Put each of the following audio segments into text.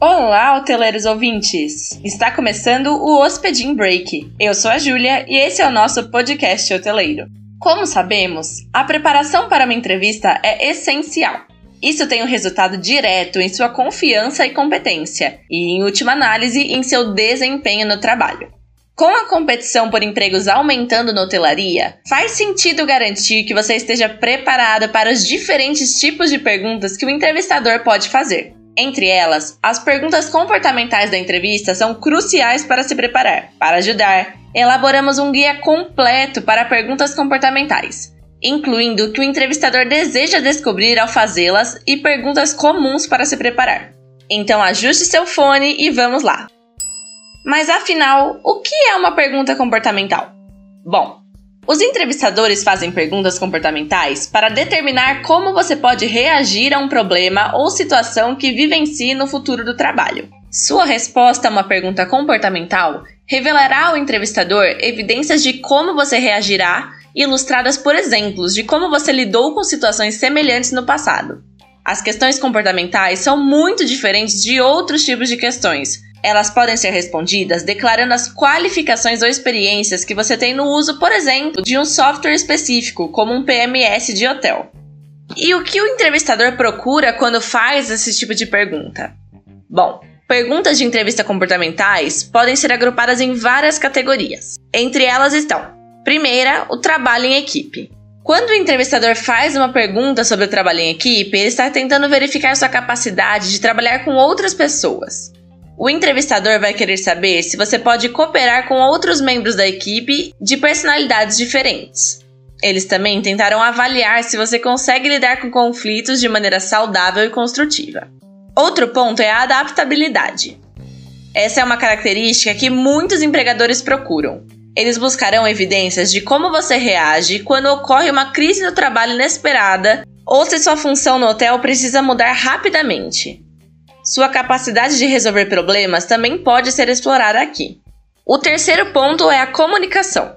Olá, hoteleiros ouvintes! Está começando o Hospedim Break. Eu sou a Júlia e esse é o nosso podcast hoteleiro. Como sabemos, a preparação para uma entrevista é essencial. Isso tem um resultado direto em sua confiança e competência, e, em última análise, em seu desempenho no trabalho. Com a competição por empregos aumentando na hotelaria, faz sentido garantir que você esteja preparado para os diferentes tipos de perguntas que o entrevistador pode fazer. Entre elas, as perguntas comportamentais da entrevista são cruciais para se preparar. Para ajudar, elaboramos um guia completo para perguntas comportamentais, incluindo o que o entrevistador deseja descobrir ao fazê-las e perguntas comuns para se preparar. Então ajuste seu fone e vamos lá! Mas afinal, o que é uma pergunta comportamental? Bom, os entrevistadores fazem perguntas comportamentais para determinar como você pode reagir a um problema ou situação que vivencie no futuro do trabalho. Sua resposta a uma pergunta comportamental revelará ao entrevistador evidências de como você reagirá, ilustradas por exemplos de como você lidou com situações semelhantes no passado. As questões comportamentais são muito diferentes de outros tipos de questões, elas podem ser respondidas declarando as qualificações ou experiências que você tem no uso, por exemplo, de um software específico, como um PMS de hotel. E o que o entrevistador procura quando faz esse tipo de pergunta? Bom, perguntas de entrevista comportamentais podem ser agrupadas em várias categorias. Entre elas estão: primeira, o trabalho em equipe. Quando o entrevistador faz uma pergunta sobre o trabalho em equipe, ele está tentando verificar sua capacidade de trabalhar com outras pessoas. O entrevistador vai querer saber se você pode cooperar com outros membros da equipe de personalidades diferentes. Eles também tentaram avaliar se você consegue lidar com conflitos de maneira saudável e construtiva. Outro ponto é a adaptabilidade. Essa é uma característica que muitos empregadores procuram. Eles buscarão evidências de como você reage quando ocorre uma crise no trabalho inesperada ou se sua função no hotel precisa mudar rapidamente. Sua capacidade de resolver problemas também pode ser explorada aqui. O terceiro ponto é a comunicação.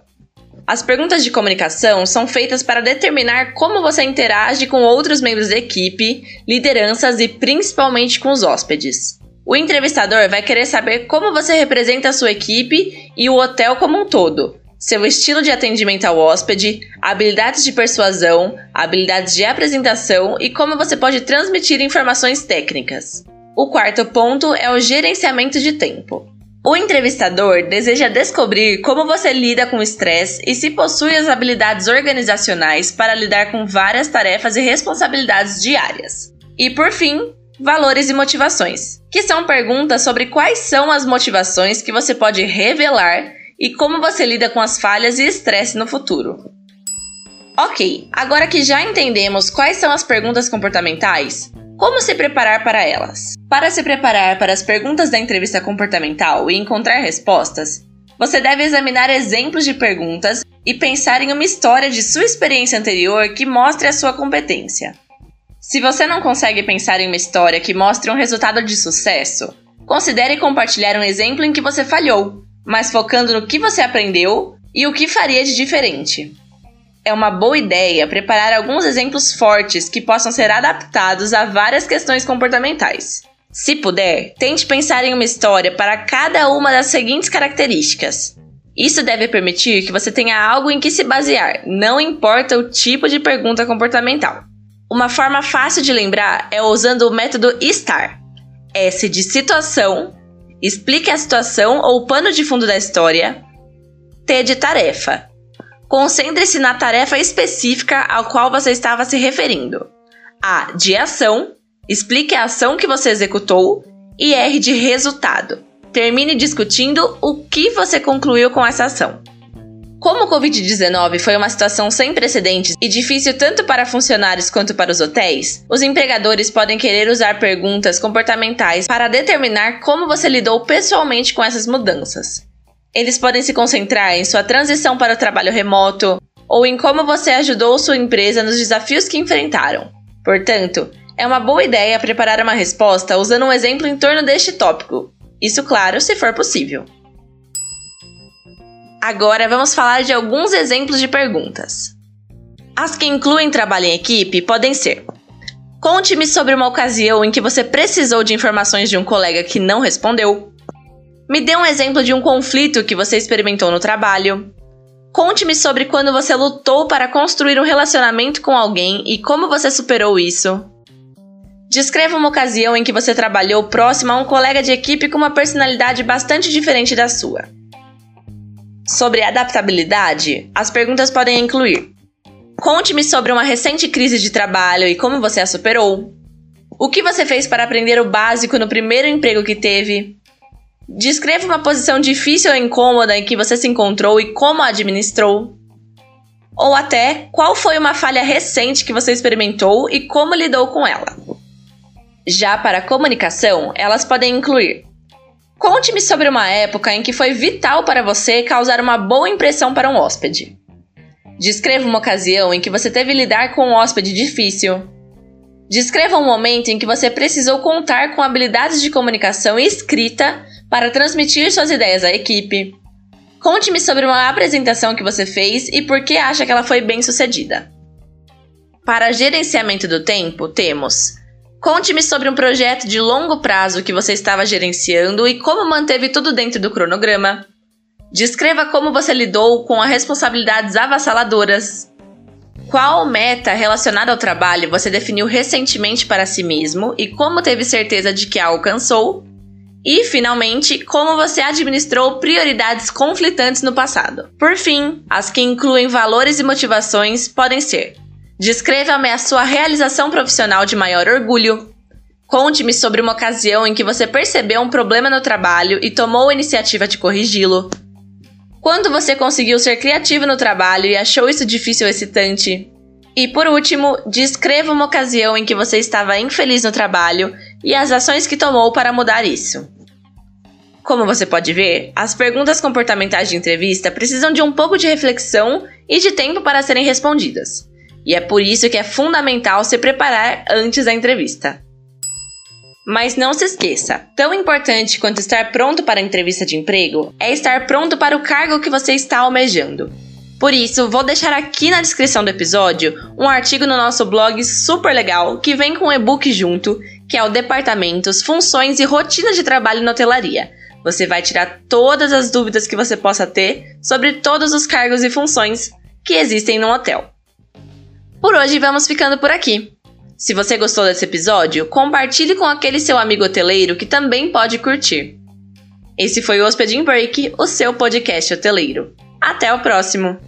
As perguntas de comunicação são feitas para determinar como você interage com outros membros da equipe, lideranças e principalmente com os hóspedes. O entrevistador vai querer saber como você representa a sua equipe e o hotel como um todo, seu estilo de atendimento ao hóspede, habilidades de persuasão, habilidades de apresentação e como você pode transmitir informações técnicas. O quarto ponto é o gerenciamento de tempo. O entrevistador deseja descobrir como você lida com o estresse e se possui as habilidades organizacionais para lidar com várias tarefas e responsabilidades diárias. E por fim, valores e motivações, que são perguntas sobre quais são as motivações que você pode revelar e como você lida com as falhas e estresse no futuro. Ok, agora que já entendemos quais são as perguntas comportamentais, como se preparar para elas? Para se preparar para as perguntas da entrevista comportamental e encontrar respostas, você deve examinar exemplos de perguntas e pensar em uma história de sua experiência anterior que mostre a sua competência. Se você não consegue pensar em uma história que mostre um resultado de sucesso, considere compartilhar um exemplo em que você falhou, mas focando no que você aprendeu e o que faria de diferente é uma boa ideia preparar alguns exemplos fortes que possam ser adaptados a várias questões comportamentais. Se puder, tente pensar em uma história para cada uma das seguintes características. Isso deve permitir que você tenha algo em que se basear, não importa o tipo de pergunta comportamental. Uma forma fácil de lembrar é usando o método STAR. S de situação, explique a situação ou o pano de fundo da história. T de tarefa, Concentre-se na tarefa específica ao qual você estava se referindo. A de ação, explique a ação que você executou. E R de resultado. Termine discutindo o que você concluiu com essa ação. Como o Covid-19 foi uma situação sem precedentes e difícil tanto para funcionários quanto para os hotéis, os empregadores podem querer usar perguntas comportamentais para determinar como você lidou pessoalmente com essas mudanças. Eles podem se concentrar em sua transição para o trabalho remoto ou em como você ajudou sua empresa nos desafios que enfrentaram. Portanto, é uma boa ideia preparar uma resposta usando um exemplo em torno deste tópico Isso, claro, se for possível. Agora vamos falar de alguns exemplos de perguntas. As que incluem trabalho em equipe podem ser: Conte-me sobre uma ocasião em que você precisou de informações de um colega que não respondeu. Me dê um exemplo de um conflito que você experimentou no trabalho. Conte-me sobre quando você lutou para construir um relacionamento com alguém e como você superou isso. Descreva uma ocasião em que você trabalhou próximo a um colega de equipe com uma personalidade bastante diferente da sua. Sobre adaptabilidade, as perguntas podem incluir: Conte-me sobre uma recente crise de trabalho e como você a superou. O que você fez para aprender o básico no primeiro emprego que teve? Descreva uma posição difícil ou incômoda em que você se encontrou e como a administrou. Ou até qual foi uma falha recente que você experimentou e como lidou com ela. Já para a comunicação, elas podem incluir: Conte-me sobre uma época em que foi vital para você causar uma boa impressão para um hóspede. Descreva uma ocasião em que você teve lidar com um hóspede difícil. Descreva um momento em que você precisou contar com habilidades de comunicação e escrita para transmitir suas ideias à equipe. Conte-me sobre uma apresentação que você fez e por que acha que ela foi bem sucedida. Para gerenciamento do tempo, temos: Conte-me sobre um projeto de longo prazo que você estava gerenciando e como manteve tudo dentro do cronograma. Descreva como você lidou com as responsabilidades avassaladoras. Qual meta relacionada ao trabalho você definiu recentemente para si mesmo e como teve certeza de que a alcançou? E, finalmente, como você administrou prioridades conflitantes no passado. Por fim, as que incluem valores e motivações podem ser: Descreva-me a sua realização profissional de maior orgulho. Conte-me sobre uma ocasião em que você percebeu um problema no trabalho e tomou a iniciativa de corrigi-lo. Quando você conseguiu ser criativo no trabalho e achou isso difícil ou excitante? E por último, descreva uma ocasião em que você estava infeliz no trabalho e as ações que tomou para mudar isso. Como você pode ver, as perguntas comportamentais de entrevista precisam de um pouco de reflexão e de tempo para serem respondidas. E é por isso que é fundamental se preparar antes da entrevista. Mas não se esqueça, tão importante quanto estar pronto para a entrevista de emprego é estar pronto para o cargo que você está almejando. Por isso, vou deixar aqui na descrição do episódio um artigo no nosso blog super legal que vem com um e-book junto, que é o Departamentos, Funções e Rotina de Trabalho na Hotelaria. Você vai tirar todas as dúvidas que você possa ter sobre todos os cargos e funções que existem no hotel. Por hoje vamos ficando por aqui. Se você gostou desse episódio, compartilhe com aquele seu amigo hoteleiro que também pode curtir. Esse foi o Hospedin Break, o seu podcast hoteleiro. Até o próximo!